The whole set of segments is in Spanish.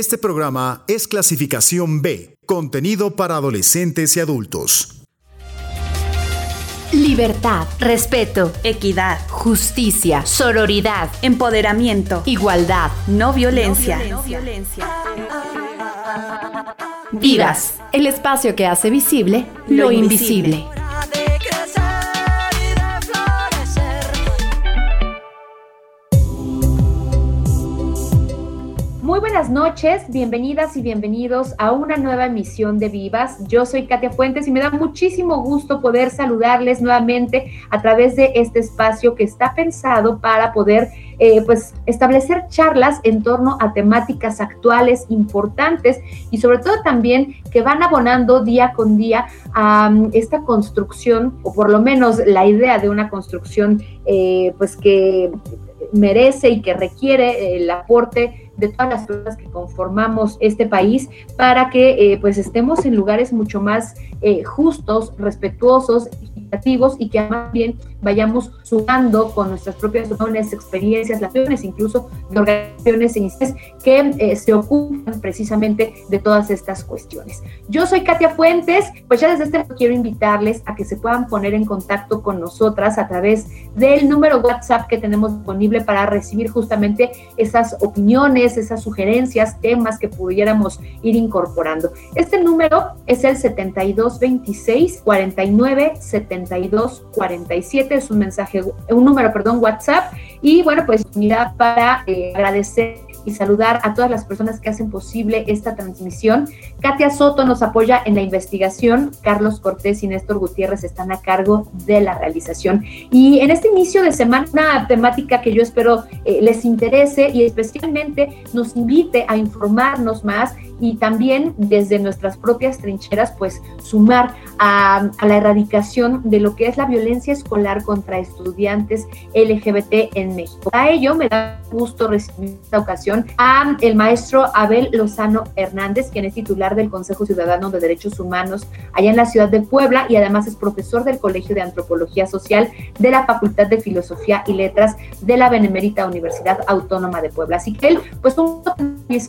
Este programa es clasificación B, contenido para adolescentes y adultos. Libertad, respeto, equidad, justicia, sororidad, empoderamiento, igualdad, no violencia. No violencia. Vivas, el espacio que hace visible lo, invisible. Buenas noches, bienvenidas y bienvenidos a una nueva emisión de Vivas. Yo soy Katia Fuentes y me da muchísimo gusto poder saludarles nuevamente a través de este espacio que está pensado para poder eh, pues establecer charlas en torno a temáticas actuales importantes y sobre todo también que van abonando día con día a um, esta construcción o por lo menos la idea de una construcción eh, pues que merece y que requiere el aporte de todas las personas que conformamos este país para que eh, pues estemos en lugares mucho más eh, justos, respetuosos, equitativos y que más bien vayamos sumando con nuestras propias dones, experiencias, las incluso de organizaciones e que eh, se ocupan precisamente de todas estas cuestiones. Yo soy Katia Fuentes, pues ya desde este quiero invitarles a que se puedan poner en contacto con nosotras a través del número WhatsApp que tenemos disponible para recibir justamente esas opiniones, esas sugerencias, temas que pudiéramos ir incorporando. Este número es el 7226 49 72 47 es un mensaje, un número, perdón, WhatsApp. Y bueno, pues mira, para eh, agradecer y saludar a todas las personas que hacen posible esta transmisión. Katia Soto nos apoya en la investigación, Carlos Cortés y Néstor Gutiérrez están a cargo de la realización. Y en este inicio de semana, una temática que yo espero eh, les interese y especialmente nos invite a informarnos más y también desde nuestras propias trincheras, pues sumar a, la erradicación de lo que es la violencia escolar contra estudiantes LGBT en México. A ello me da gusto recibir esta ocasión a el maestro Abel Lozano Hernández, quien es titular del Consejo Ciudadano de Derechos Humanos allá en la ciudad de Puebla y además es profesor del Colegio de Antropología Social de la Facultad de Filosofía y Letras de la Benemérita Universidad Autónoma de Puebla. Así que él, pues,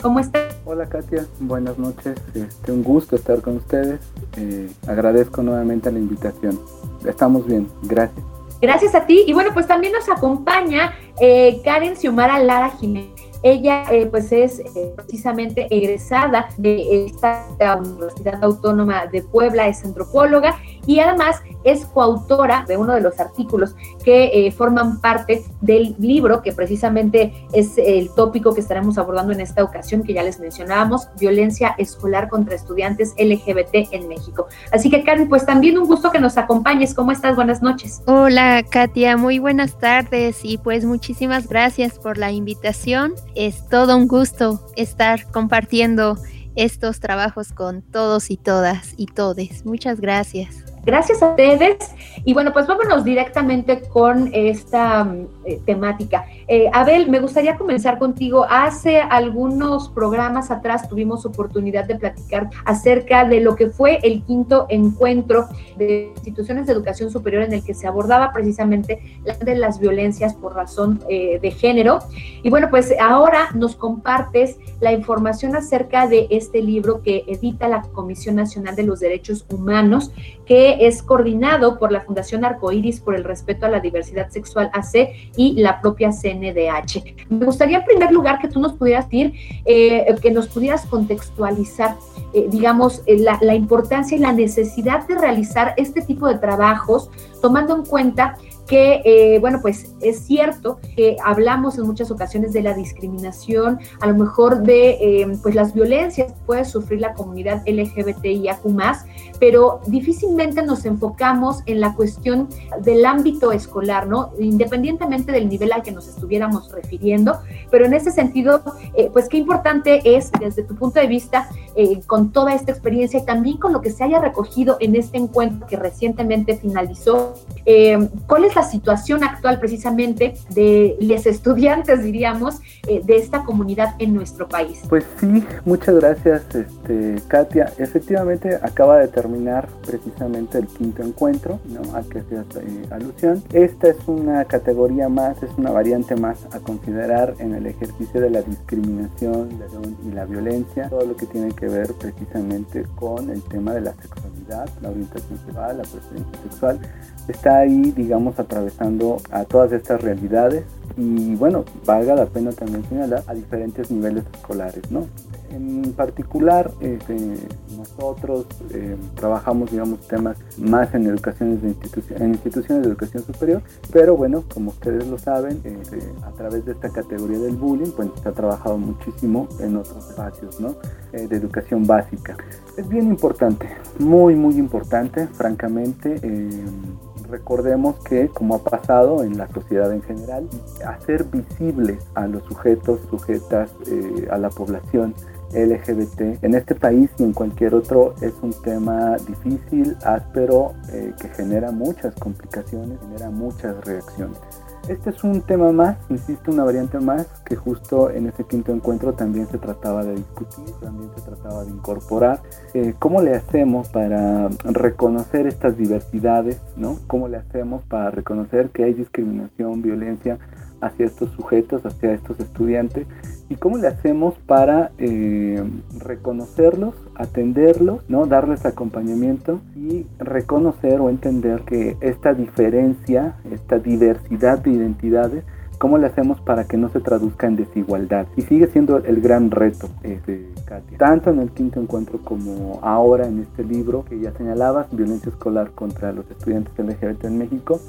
¿cómo está? Hola Katia, buenas noches. Este, un gusto estar con ustedes. Eh, agradezco nuevamente la invitación. Estamos bien, gracias. Gracias a ti. Y bueno, pues también nos acompaña eh, Karen Xiomara Lara Jiménez. Ella eh, pues es eh, precisamente egresada de esta Universidad Autónoma de Puebla, es antropóloga y además es coautora de uno de los artículos que eh, forman parte del libro que precisamente es el tópico que estaremos abordando en esta ocasión que ya les mencionábamos, violencia escolar contra estudiantes LGBT en México. Así que Karen, pues también un gusto que nos acompañes. ¿Cómo estás? Buenas noches. Hola Katia, muy buenas tardes y pues muchísimas gracias por la invitación. Es todo un gusto estar compartiendo estos trabajos con todos y todas y todes. Muchas gracias. Gracias a ustedes. Y bueno, pues vámonos directamente con esta mm, eh, temática. Eh, Abel, me gustaría comenzar contigo. Hace algunos programas atrás tuvimos oportunidad de platicar acerca de lo que fue el quinto encuentro de instituciones de educación superior en el que se abordaba precisamente de las violencias por razón eh, de género. Y bueno, pues ahora nos compartes la información acerca de este libro que edita la Comisión Nacional de los Derechos Humanos, que es coordinado por la Fundación Arcoiris por el respeto a la diversidad sexual AC y la propia CNDH. Me gustaría en primer lugar que tú nos pudieras decir, eh, que nos pudieras contextualizar, eh, digamos, eh, la, la importancia y la necesidad de realizar este tipo de trabajos, tomando en cuenta que, eh, bueno, pues es cierto que hablamos en muchas ocasiones de la discriminación, a lo mejor de eh, pues las violencias que puede sufrir la comunidad LGBTIAQ+, pero difícilmente nos enfocamos en la cuestión del ámbito escolar, ¿no? Independientemente del nivel al que nos estuviéramos refiriendo, pero en ese sentido, eh, pues qué importante es desde tu punto de vista, con toda esta experiencia y también con lo que se haya recogido en este encuentro que recientemente finalizó, ¿cuál es la situación actual precisamente de los estudiantes, diríamos, eh, de esta comunidad en nuestro país. Pues sí, muchas gracias, este, Katia. Efectivamente, acaba de terminar precisamente el quinto encuentro, ¿no? Al que hacías eh, alusión. Esta es una categoría más, es una variante más a considerar en el ejercicio de la discriminación y la violencia, todo lo que tiene que ver precisamente con el tema de la sexualidad, la orientación sexual, la preferencia sexual, está ahí, digamos, atravesando a todas estas realidades y bueno, valga la pena también señalar a diferentes niveles escolares, ¿no? En particular, este, nosotros eh, trabajamos, digamos, temas más en educaciones de institución, en instituciones de educación superior, pero bueno, como ustedes lo saben, este, a través de esta categoría del bullying, pues se ha trabajado muchísimo en otros espacios, ¿no? Eh, de educación básica. Es bien importante, muy, muy importante, francamente. Recordemos que, como ha pasado en la sociedad en general, hacer visibles a los sujetos, sujetas, eh, a la población LGBT en este país y en cualquier otro es un tema difícil, áspero, eh, que genera muchas complicaciones, genera muchas reacciones. Este es un tema más, insisto, una variante más que justo en ese quinto encuentro también se trataba de discutir, también se trataba de incorporar. Eh, ¿Cómo le hacemos para reconocer estas diversidades? ¿no? ¿Cómo le hacemos para reconocer que hay discriminación, violencia hacia estos sujetos, hacia estos estudiantes? ¿Y cómo le hacemos para eh, reconocerlos, atenderlos, ¿no? darles acompañamiento y reconocer o entender que esta diferencia, esta diversidad de identidades, ¿cómo le hacemos para que no se traduzca en desigualdad? Y sigue siendo el gran reto, este, Katia. Tanto en el quinto encuentro como ahora en este libro que ya señalabas, violencia escolar contra los estudiantes LGBT en México,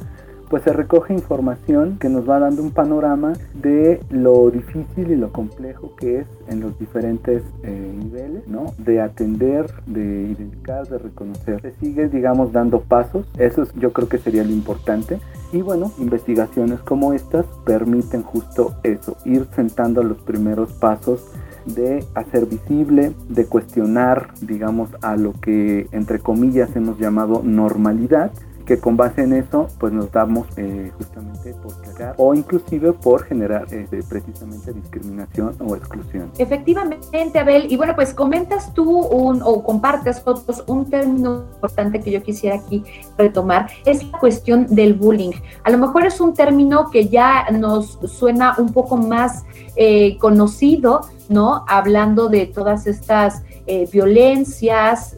pues se recoge información que nos va dando un panorama de lo difícil y lo complejo que es en los diferentes eh, niveles, ¿no? De atender, de identificar, de reconocer. Se sigue, digamos, dando pasos. Eso yo creo que sería lo importante. Y bueno, investigaciones como estas permiten justo eso, ir sentando los primeros pasos de hacer visible, de cuestionar, digamos, a lo que entre comillas hemos llamado normalidad que con base en eso pues nos damos eh, justamente por cagar o inclusive por generar este, precisamente discriminación o exclusión. Efectivamente, Abel, y bueno, pues comentas tú un, o compartes fotos un término importante que yo quisiera aquí retomar, es la cuestión del bullying. A lo mejor es un término que ya nos suena un poco más eh, conocido, ¿no? Hablando de todas estas eh, violencias,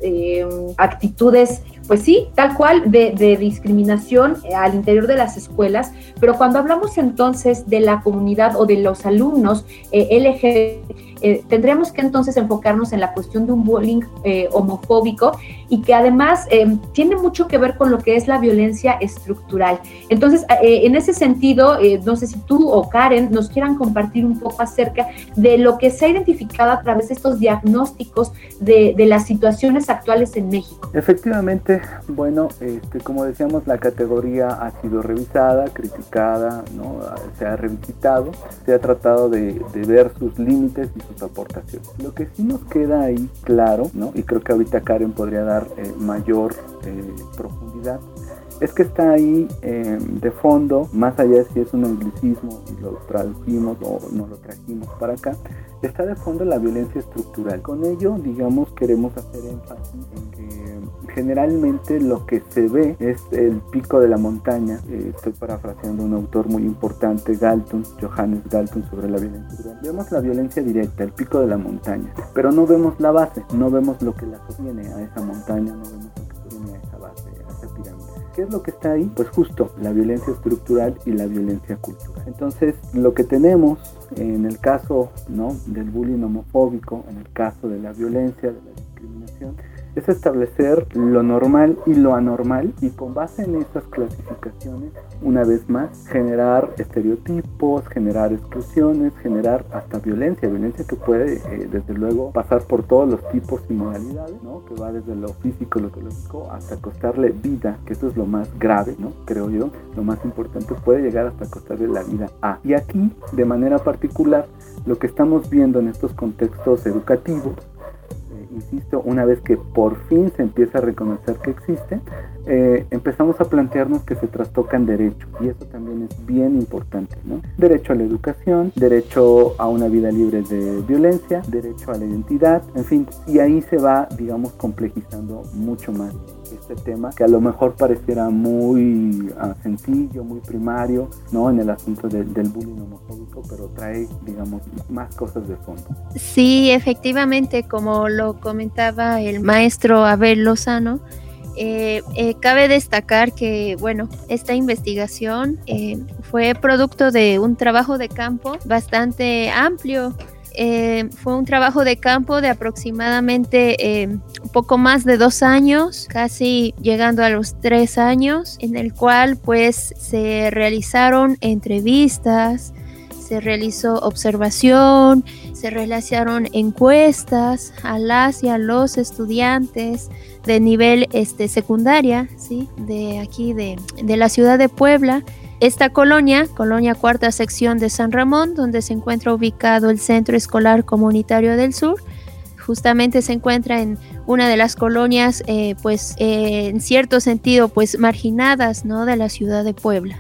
actitudes pues sí, tal cual, de, discriminación eh, al interior de las escuelas, pero cuando hablamos entonces de la comunidad o de los alumnos eh, LGBT, eh, tendríamos que entonces enfocarnos en la cuestión de un bullying eh, homofóbico y que además eh, tiene mucho que ver con lo que es la violencia estructural. Entonces, en ese sentido, no sé si tú o Karen nos quieran compartir un poco acerca de lo que se ha identificado a través de estos diagnósticos de, las situaciones actuales en México. Efectivamente, bueno, este, como decíamos, la categoría ha sido revisada, criticada, ¿no? se ha revisitado, se ha tratado de, de ver sus límites y sus aportaciones. Lo que sí nos queda ahí claro, ¿no? y creo que ahorita Karen podría dar eh, mayor eh, profundidad, es que está ahí eh, de fondo, más allá de si es un anglicismo y lo traducimos o no lo trajimos para acá, está de fondo la violencia estructural. Con ello, digamos, queremos hacer énfasis en que generalmente lo que se ve es el pico de la montaña. Eh, estoy parafraseando un autor muy importante, Galton, Johannes Galton, sobre la violencia. Vemos la violencia directa, el pico de la montaña, pero no vemos la base, no vemos lo que la sostiene a esa montaña, no vemos lo que sostiene a esa base, a esa pirámide. ¿Qué es lo que está ahí? Pues justo la violencia estructural y la violencia cultural. Entonces, lo que tenemos en el caso ¿no? del bullying homofóbico, en el caso de la violencia, de la discriminación, es establecer lo normal y lo anormal y con base en esas clasificaciones, una vez más, generar estereotipos, generar exclusiones, generar hasta violencia, violencia que puede eh, desde luego pasar por todos los tipos y modalidades, ¿no? que va desde lo físico, lo ecológico, hasta costarle vida, que eso es lo más grave, ¿no? creo yo, lo más importante, puede llegar hasta costarle la vida a. Y aquí, de manera particular, lo que estamos viendo en estos contextos educativos, insisto, una vez que por fin se empieza a reconocer que existe, eh, empezamos a plantearnos que se trastocan derechos y eso también es bien importante, ¿no? Derecho a la educación, derecho a una vida libre de violencia, derecho a la identidad, en fin, y ahí se va, digamos, complejizando mucho más este tema que a lo mejor pareciera muy uh, sencillo, muy primario, ¿no? En el asunto de, del bullying homofóbico, pero trae, digamos, más cosas de fondo. Sí, efectivamente, como lo comentaba el maestro Abel Lozano, eh, eh, cabe destacar que, bueno, esta investigación eh, fue producto de un trabajo de campo bastante amplio eh, fue un trabajo de campo de aproximadamente eh, un poco más de dos años, casi llegando a los tres años, en el cual pues se realizaron entrevistas, se realizó observación, se realizaron encuestas a las y a los estudiantes de nivel este, secundaria, ¿sí? de aquí de, de la ciudad de Puebla esta colonia, colonia cuarta sección de San Ramón, donde se encuentra ubicado el Centro Escolar Comunitario del Sur, justamente se encuentra en una de las colonias, eh, pues eh, en cierto sentido, pues marginadas, ¿no? De la ciudad de Puebla.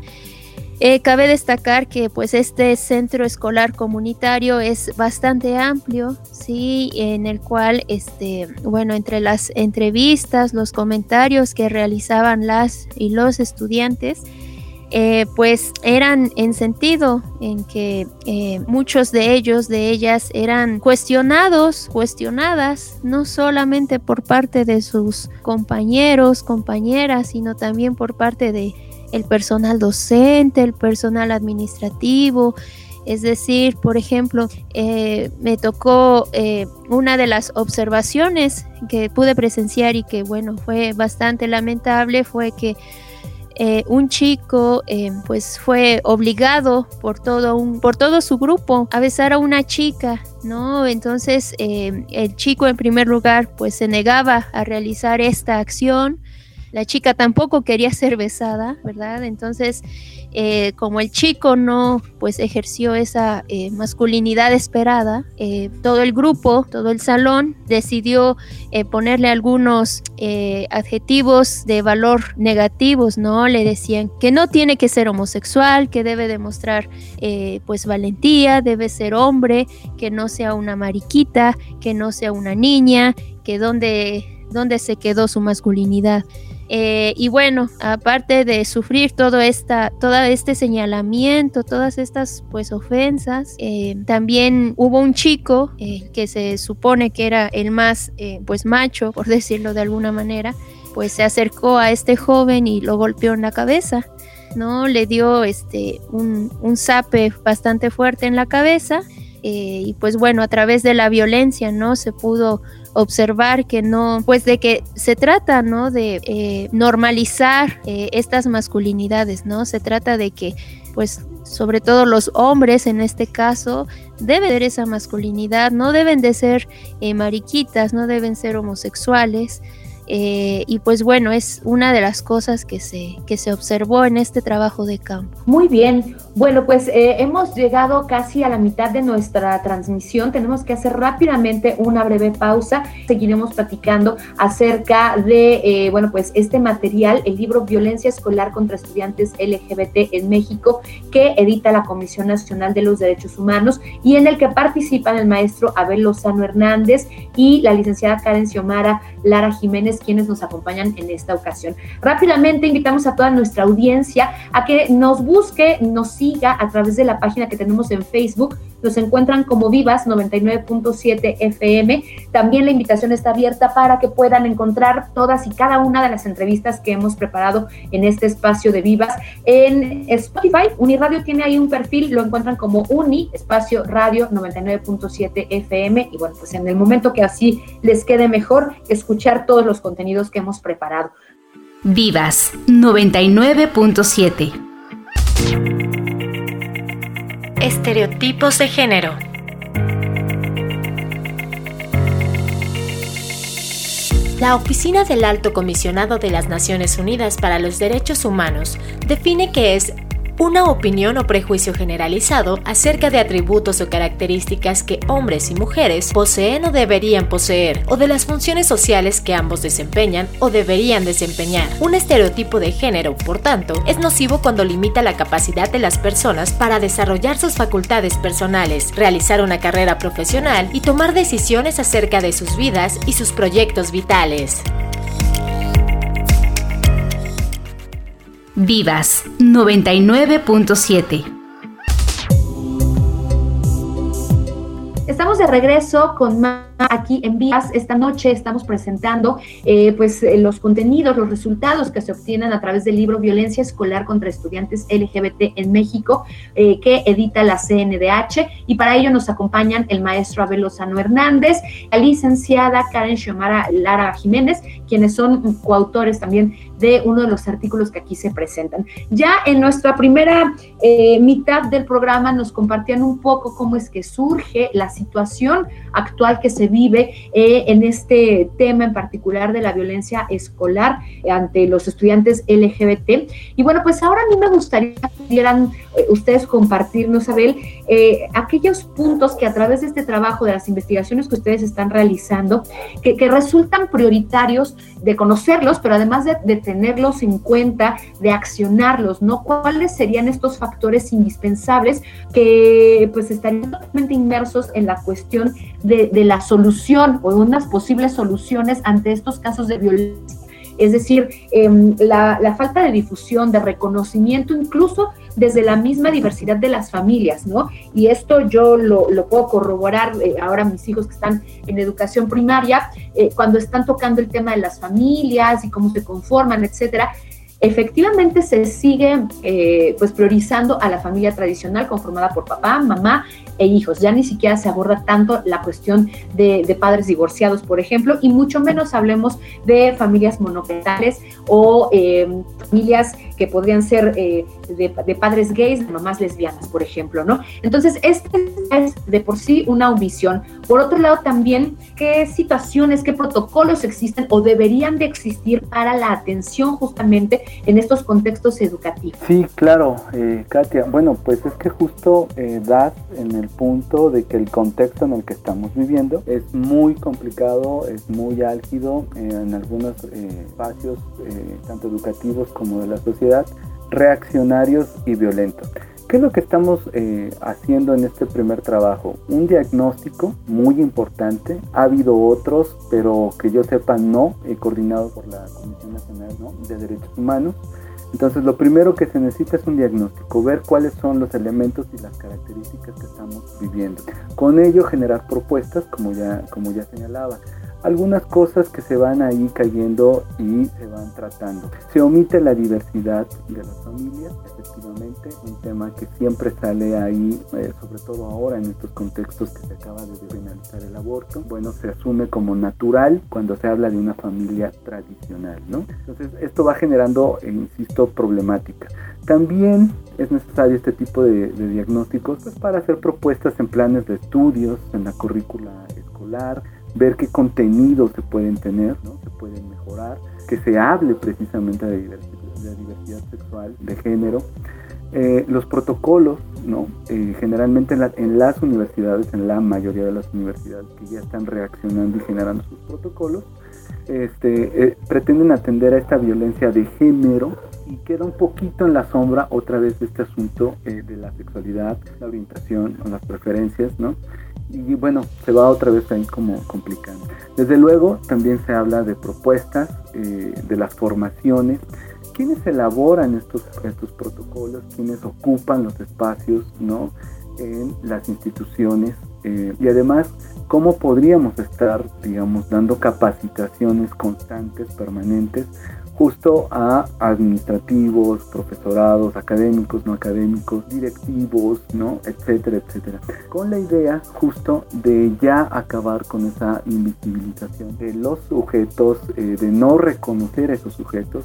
Eh, cabe destacar que pues este centro escolar comunitario es bastante amplio, sí, en el cual, este, bueno, entre las entrevistas, los comentarios que realizaban las y los estudiantes, eh, pues eran en sentido en que eh, muchos de ellos, de ellas, eran cuestionados, cuestionadas, no solamente por parte de sus compañeros, compañeras, sino también por parte de el personal docente, el personal administrativo, es decir, por ejemplo, eh, me tocó una de las observaciones que pude presenciar y que, bueno, fue bastante lamentable, fue que eh, un chico eh, pues fue obligado por todo, un, por todo su grupo a besar a una chica, ¿no? Entonces eh, el chico en primer lugar pues se negaba a realizar esta acción, la chica tampoco quería ser besada, ¿verdad? Entonces eh, como el chico no pues ejerció esa eh, masculinidad esperada, eh, todo el grupo, todo el salón decidió ponerle algunos adjetivos de valor negativos, ¿no? Le decían que no tiene que ser homosexual, que debe demostrar pues valentía, debe ser hombre, que no sea una mariquita, que no sea una niña, que donde, donde se quedó su masculinidad. Eh, y bueno, aparte de sufrir todo, esta, todo este señalamiento, todas estas pues ofensas, eh, también hubo un chico eh, que se supone que era el más pues macho, por decirlo de alguna manera, pues se acercó a este joven y lo golpeó en la cabeza. ¿no? Le dio este, un, un zape bastante fuerte en la cabeza y pues bueno, a través de la violencia, ¿no? Se pudo observar que no, pues de que se trata, ¿no? De eh, normalizar eh, estas masculinidades, ¿no? Se trata de que, pues, sobre todo los hombres en este caso, deben tener esa masculinidad, no deben de ser eh, mariquitas, no deben ser homosexuales, eh, y pues bueno, es una de las cosas que se, que se observó en este trabajo de campo. Muy bien, bueno, pues eh, hemos llegado casi a la mitad de nuestra transmisión. Tenemos que hacer rápidamente una breve pausa. Seguiremos platicando acerca de, eh, bueno, pues este material, el libro Violencia Escolar contra Estudiantes LGBT en México, que edita la Comisión Nacional de los Derechos Humanos y en el que participan el maestro Abel Lozano Hernández y la licenciada Karen Xiomara Lara Jiménez quienes nos acompañan en esta ocasión. Rápidamente invitamos a toda nuestra audiencia a que nos busque, nos siga a través de la página que tenemos en Facebook. Nos encuentran como Vivas 99.7 FM. También la invitación está abierta para que puedan encontrar todas y cada una de las entrevistas que hemos preparado en este espacio de Vivas en Spotify. Uniradio tiene ahí un perfil, lo encuentran como Uni, espacio radio 99.7 FM. Y bueno, pues en el momento que así les quede mejor, escuchar todos los contenidos que hemos preparado. Vivas 99.7 Estereotipos de género. La Oficina del Alto Comisionado de las Naciones Unidas para los Derechos Humanos define que es una opinión o prejuicio generalizado acerca de atributos o características que hombres y mujeres poseen o deberían poseer, o de las funciones sociales que ambos desempeñan o deberían desempeñar. Un estereotipo de género, por tanto, es nocivo cuando limita la capacidad de las personas para desarrollar sus facultades personales, realizar una carrera profesional y tomar decisiones acerca de sus vidas y sus proyectos vitales. Vivas 99.7 Estamos de regreso con más aquí en Vías. Esta noche estamos presentando eh, pues eh, los contenidos, los resultados que se obtienen a través del libro Violencia Escolar contra Estudiantes LGBT en México, eh, que edita la CNDH. Y para ello nos acompañan el maestro Abel Lozano Hernández, la licenciada Karen Xiomara Lara Jiménez, quienes son coautores también de uno de los artículos que aquí se presentan. Ya en nuestra primera mitad del programa nos compartían un poco cómo es que surge la situación actual que se vive eh, en este tema en particular de la violencia escolar ante los estudiantes LGBT. Y bueno, pues ahora a mí me gustaría que pudieran eh, ustedes compartirnos, Abel, eh, aquellos puntos que a través de este trabajo, de las investigaciones que ustedes están realizando, que, resultan prioritarios de conocerlos, pero además de, de, tenerlos en cuenta, de accionarlos, ¿no? ¿Cuáles serían estos factores indispensables que pues estarían totalmente inmersos en la cuestión de, de la solución o unas posibles soluciones ante estos casos de violencia. Es decir, em, la, falta de difusión, de reconocimiento, incluso desde la misma diversidad de las familias, ¿no? Y esto yo lo, puedo corroborar eh, ahora mis hijos que están en educación primaria, eh, cuando están tocando el tema de las familias y cómo se conforman, etcétera efectivamente se sigue eh, pues priorizando a la familia tradicional conformada por papá, mamá e hijos. Ya ni siquiera se aborda tanto la cuestión de, padres divorciados, por ejemplo, y mucho menos hablemos de familias monoparentales o eh, familias que podrían ser eh, de, padres gays, de mamás lesbianas, por ejemplo, ¿no? Entonces, este es de por sí una omisión. Por otro lado, también, ¿qué situaciones, qué protocolos existen o deberían de existir para la atención justamente en estos contextos educativos? Sí, claro, eh, Katia. Bueno, pues es que justo eh, das en el punto de que el contexto en el que estamos viviendo es muy complicado, es muy álgido en algunos espacios, tanto educativos como de la sociedad reaccionarios y violentos. ¿Qué es lo que estamos eh, haciendo en este primer trabajo? Un diagnóstico muy importante. Ha habido otros, pero que yo sepa no, coordinado por la Comisión Nacional de Derechos Humanos. Entonces, lo primero que se necesita es un diagnóstico, ver cuáles son los elementos y las características que estamos viviendo. Con ello, generar propuestas, como ya, como ya señalaba algunas cosas que se van ahí cayendo y se van tratando. Se omite la diversidad de las familias, efectivamente, un tema que siempre sale ahí, eh, sobre todo ahora en estos contextos que se acaba de despenalizar el aborto. Bueno, se asume como natural cuando se habla de una familia tradicional, ¿no? Entonces, esto va generando, eh, insisto, problemática. También es necesario este tipo de, diagnósticos pues, para hacer propuestas en planes de estudios, en la currícula escolar, ver qué contenidos se pueden tener, ¿no? se pueden mejorar, que se hable precisamente de diversidad, sexual, de género. Eh, los protocolos, ¿no? Eh, generalmente en, las universidades, en la mayoría de las universidades que ya están reaccionando y generando sus protocolos, este, eh, pretenden atender a esta violencia de género y queda un poquito en la sombra otra vez este asunto de la sexualidad, la orientación o las preferencias, ¿no? y bueno, se va otra vez ahí como complicando. Desde luego también se habla de propuestas, eh, de las formaciones, quiénes elaboran estos, estos protocolos, quiénes ocupan los espacios ¿no? en las instituciones eh, y además cómo podríamos estar, digamos, dando capacitaciones constantes, permanentes justo a administrativos, profesorados, académicos, no académicos, directivos, ¿no? etcétera, etcétera. Con la idea justo de ya acabar con esa invisibilización de los sujetos, eh, de no reconocer a esos sujetos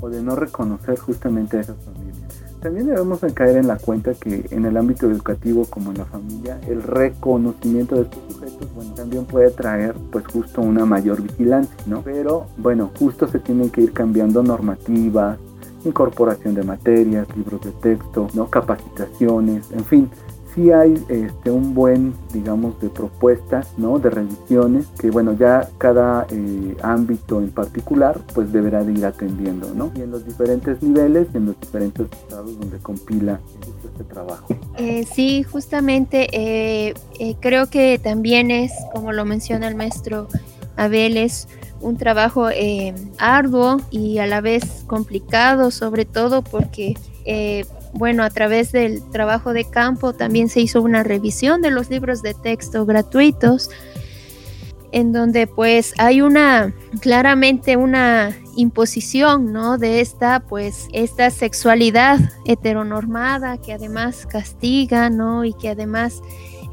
o de no reconocer justamente a esas familias. También debemos caer en la cuenta que en el ámbito educativo como en la familia, el reconocimiento de estos sujetos, bueno, también puede traer pues justo una mayor vigilancia, ¿no? Pero bueno, justo se tienen que ir cambiando normativas, incorporación de materias, libros de texto, ¿no? capacitaciones, en fin, sí hay este, un buen, digamos, de propuestas, ¿no? De revisiones que, bueno, ya cada eh, ámbito en particular, pues deberá de ir atendiendo, ¿no? Y en los diferentes niveles, en los diferentes estados donde compila este trabajo. Eh, sí, justamente eh, creo que también es, como lo menciona el maestro Abel, es un trabajo arduo y a la vez complicado, sobre todo porque bueno, a través del trabajo de campo también se hizo una revisión de los libros de texto gratuitos, en donde pues hay una, claramente una imposición, ¿no? De esta, pues, esta sexualidad heteronormada que además castiga, ¿no? Y que además,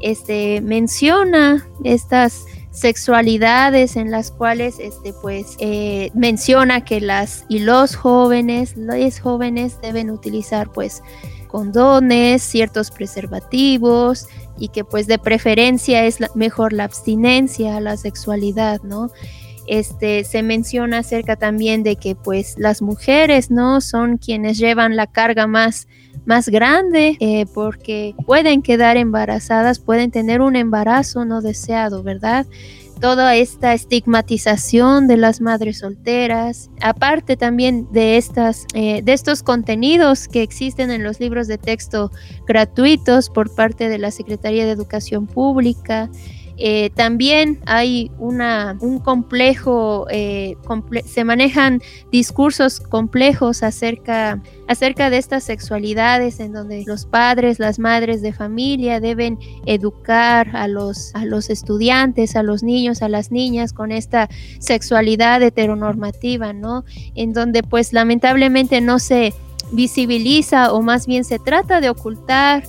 este, menciona estas sexualidades en las cuales este pues eh, menciona que las y los jóvenes los jóvenes deben utilizar pues condones ciertos preservativos y que pues de preferencia es mejor la abstinencia a la sexualidad no este se menciona acerca también de que pues las mujeres no son quienes llevan la carga más más grande eh, porque pueden quedar embarazadas, pueden tener un embarazo no deseado, ¿verdad? toda esta estigmatización de las madres solteras, aparte también de, estas, eh, de estos contenidos que existen en los libros de texto gratuitos por parte de la Secretaría de Educación Pública, eh, también hay una, un complejo, eh, se manejan discursos complejos acerca, acerca de estas sexualidades en donde los padres, las madres de familia deben educar a los, a los estudiantes, a los niños, a las niñas con esta sexualidad heteronormativa, ¿no? En donde pues lamentablemente no se visibiliza o más bien se trata de ocultar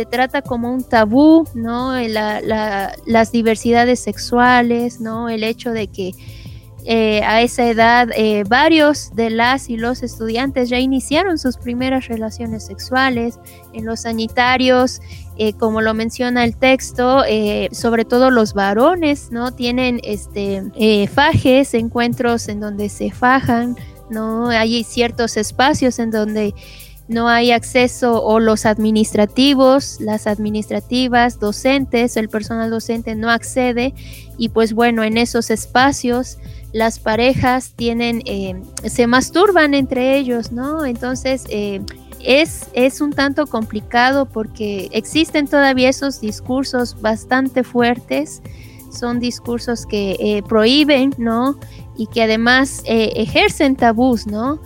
se trata como un tabú, ¿no? las diversidades sexuales, ¿no? El hecho de que eh, a esa edad eh, varios de las y los estudiantes ya iniciaron sus primeras relaciones sexuales en los sanitarios, eh, como lo menciona el texto, sobre todo los varones, ¿no? Tienen este, fajes, encuentros en donde se fajan, ¿no? Hay ciertos espacios en donde no hay acceso o los administrativos, las administrativas, docentes, el personal docente no accede y pues bueno, en esos espacios las parejas tienen, eh, se masturban entre ellos, ¿no? Entonces eh, es, es un tanto complicado porque existen todavía esos discursos bastante fuertes, son discursos que eh, prohíben, ¿no? Y que además ejercen tabús, ¿no?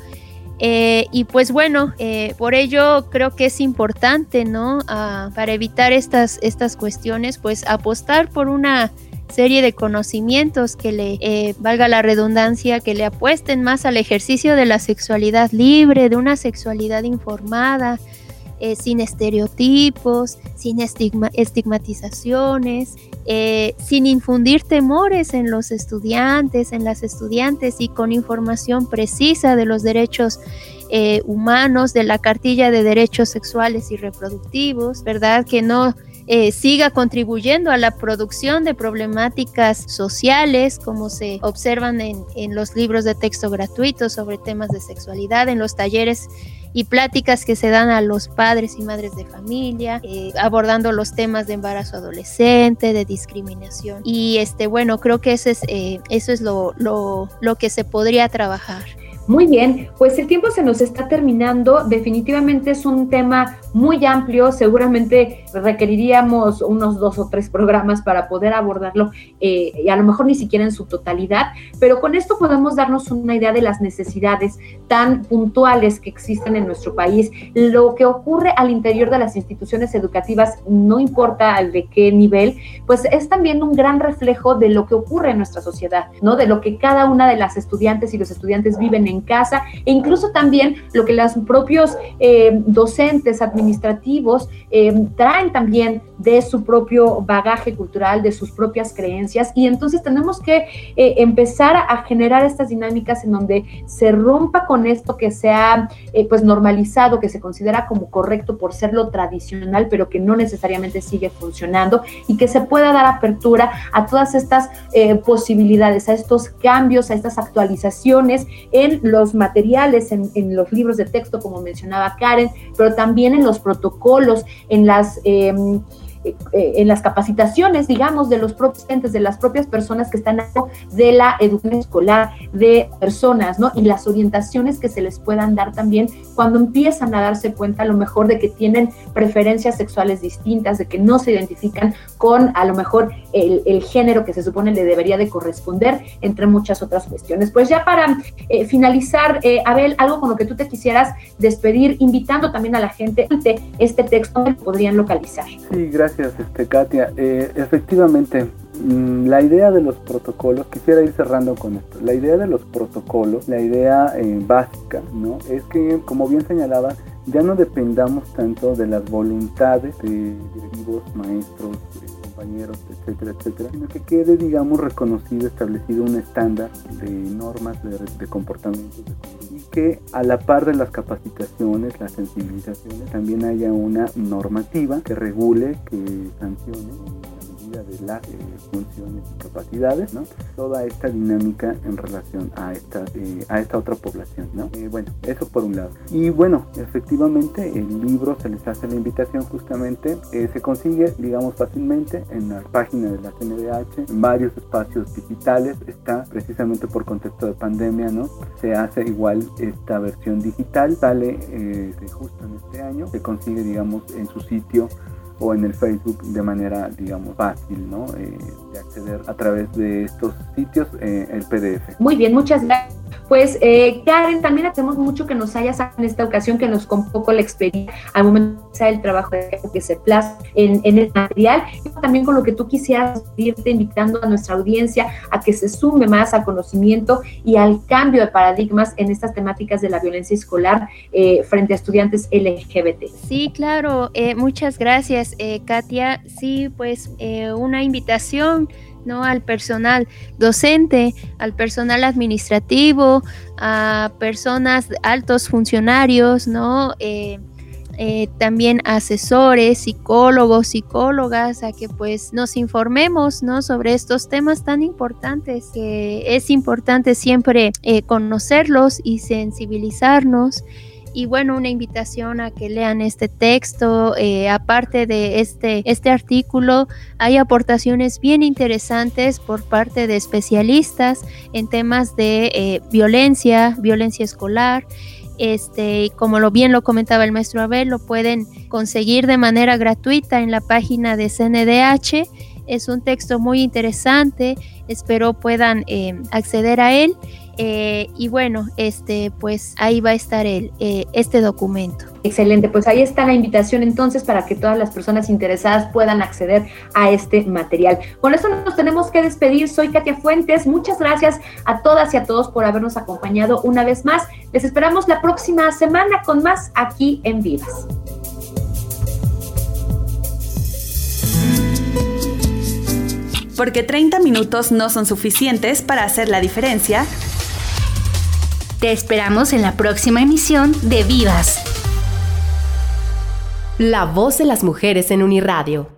Eh, y pues bueno, eh, por ello creo que es importante, ¿no? Ah, para evitar estas, estas cuestiones, pues apostar por una serie de conocimientos que le, eh, valga la redundancia, que le apuesten más al ejercicio de la sexualidad libre, de una sexualidad informada, eh, sin estereotipos, sin estigmatizaciones, eh, sin infundir temores en los estudiantes, en las estudiantes y con información precisa de los derechos eh, humanos, de la cartilla de derechos sexuales y reproductivos, ¿verdad? Que no siga contribuyendo a la producción de problemáticas sociales, como se observan en, los libros de texto gratuitos sobre temas de sexualidad, en los talleres y pláticas que se dan a los padres y madres de familia, eh, abordando los temas de embarazo adolescente, de discriminación. Y este, bueno, creo que ese es, eh, eso es lo, lo, lo que se podría trabajar. Muy bien, pues el tiempo se nos está terminando. Definitivamente es un tema muy amplio. Seguramente requeriríamos unos dos o tres programas para poder abordarlo eh, y a lo mejor ni siquiera en su totalidad. Pero con esto podemos darnos una idea de las necesidades tan puntuales que existen en nuestro país. Lo que ocurre al interior de las instituciones educativas, no importa de qué nivel, pues es también un gran reflejo de lo que ocurre en nuestra sociedad, ¿no? De lo que cada una de las estudiantes y los estudiantes viven en en casa e incluso también lo que los propios eh, docentes administrativos eh, traen también de su propio bagaje cultural, de sus propias creencias. Y entonces tenemos que eh, empezar a generar estas dinámicas en donde se rompa con esto que se ha pues normalizado, que se considera como correcto por ser lo tradicional, pero que no necesariamente sigue funcionando y que se pueda dar apertura a todas estas posibilidades, a estos cambios, a estas actualizaciones en los materiales, en, en, los libros de texto, como mencionaba Karen, pero también en los protocolos, en las... Eh, en las capacitaciones, digamos, de los propios entes, de las propias personas que están de la educación escolar, de personas, ¿no? Y las orientaciones que se les puedan dar también cuando empiezan a darse cuenta a lo mejor de que tienen preferencias sexuales distintas, de que no se identifican con a lo mejor el, género que se supone le debería de corresponder, entre muchas otras cuestiones. Pues ya para eh, finalizar, eh, Abel, algo con lo que tú te quisieras despedir, invitando también a la gente este texto que podrían localizar. Sí, gracias gracias, este, Katia. Eh, efectivamente, mm, la idea de los protocolos, quisiera ir cerrando con esto, la idea de los protocolos, la idea eh, básica, ¿no? Es que, como bien señalaba, ya no dependamos tanto de las voluntades de directivos, maestros, compañeros, etcétera, etcétera, sino que quede, digamos, reconocido, establecido un estándar de normas de, de comportamientos de y que a la par de las capacitaciones, las sensibilizaciones, también haya una normativa que regule, que sancione de las eh, funciones y capacidades, ¿no? Toda esta dinámica en relación a esta, eh, a esta otra población, ¿no? Eh, bueno, eso por un lado. Y bueno, efectivamente el libro se les hace la invitación justamente, se consigue, digamos, fácilmente en la página de la CNDH, en varios espacios digitales, está precisamente por contexto de pandemia, ¿no? Se hace igual esta versión digital, sale justo en este año, se consigue, digamos, en su sitio o en el Facebook de manera, digamos, fácil, ¿no? Eh, de acceder a través de estos sitios eh, el PDF. Muy bien, muchas gracias. Pues eh, Karen, también hacemos mucho que nos hayas en esta ocasión, que nos con poco la experiencia al momento de el trabajo que se plasma en, el material, también con lo que tú quisieras irte invitando a nuestra audiencia a que se sume más al conocimiento y al cambio de paradigmas en estas temáticas de la violencia escolar eh, frente a estudiantes LGBT. Sí, claro, eh, muchas gracias, eh, Katia. Sí, pues una invitación ¿no? Al personal docente, al personal administrativo, a personas, altos funcionarios, ¿no? Eh, eh, también asesores, psicólogos, psicólogas, a que pues nos informemos, ¿no? Sobre estos temas tan importantes, que es importante siempre eh, conocerlos y sensibilizarnos y bueno, una invitación a que lean este texto. Eh, aparte de este, este artículo, hay aportaciones bien interesantes por parte de especialistas en temas de eh, violencia, violencia escolar. Este, como lo bien lo comentaba el maestro Abel, lo pueden conseguir de manera gratuita en la página de CNDH. Es un texto muy interesante, espero puedan eh, acceder a él eh, y bueno, este, pues ahí va a estar el, eh, este documento. Excelente, pues ahí está la invitación entonces para que todas las personas interesadas puedan acceder a este material. Con eso nos tenemos que despedir. Soy Katia Fuentes. Muchas gracias a todas y a todos por habernos acompañado una vez más. Les esperamos la próxima semana con más aquí en Vivas. Porque 30 minutos no son suficientes para hacer la diferencia te esperamos en la próxima emisión de Vivas. La voz de las mujeres en Uniradio.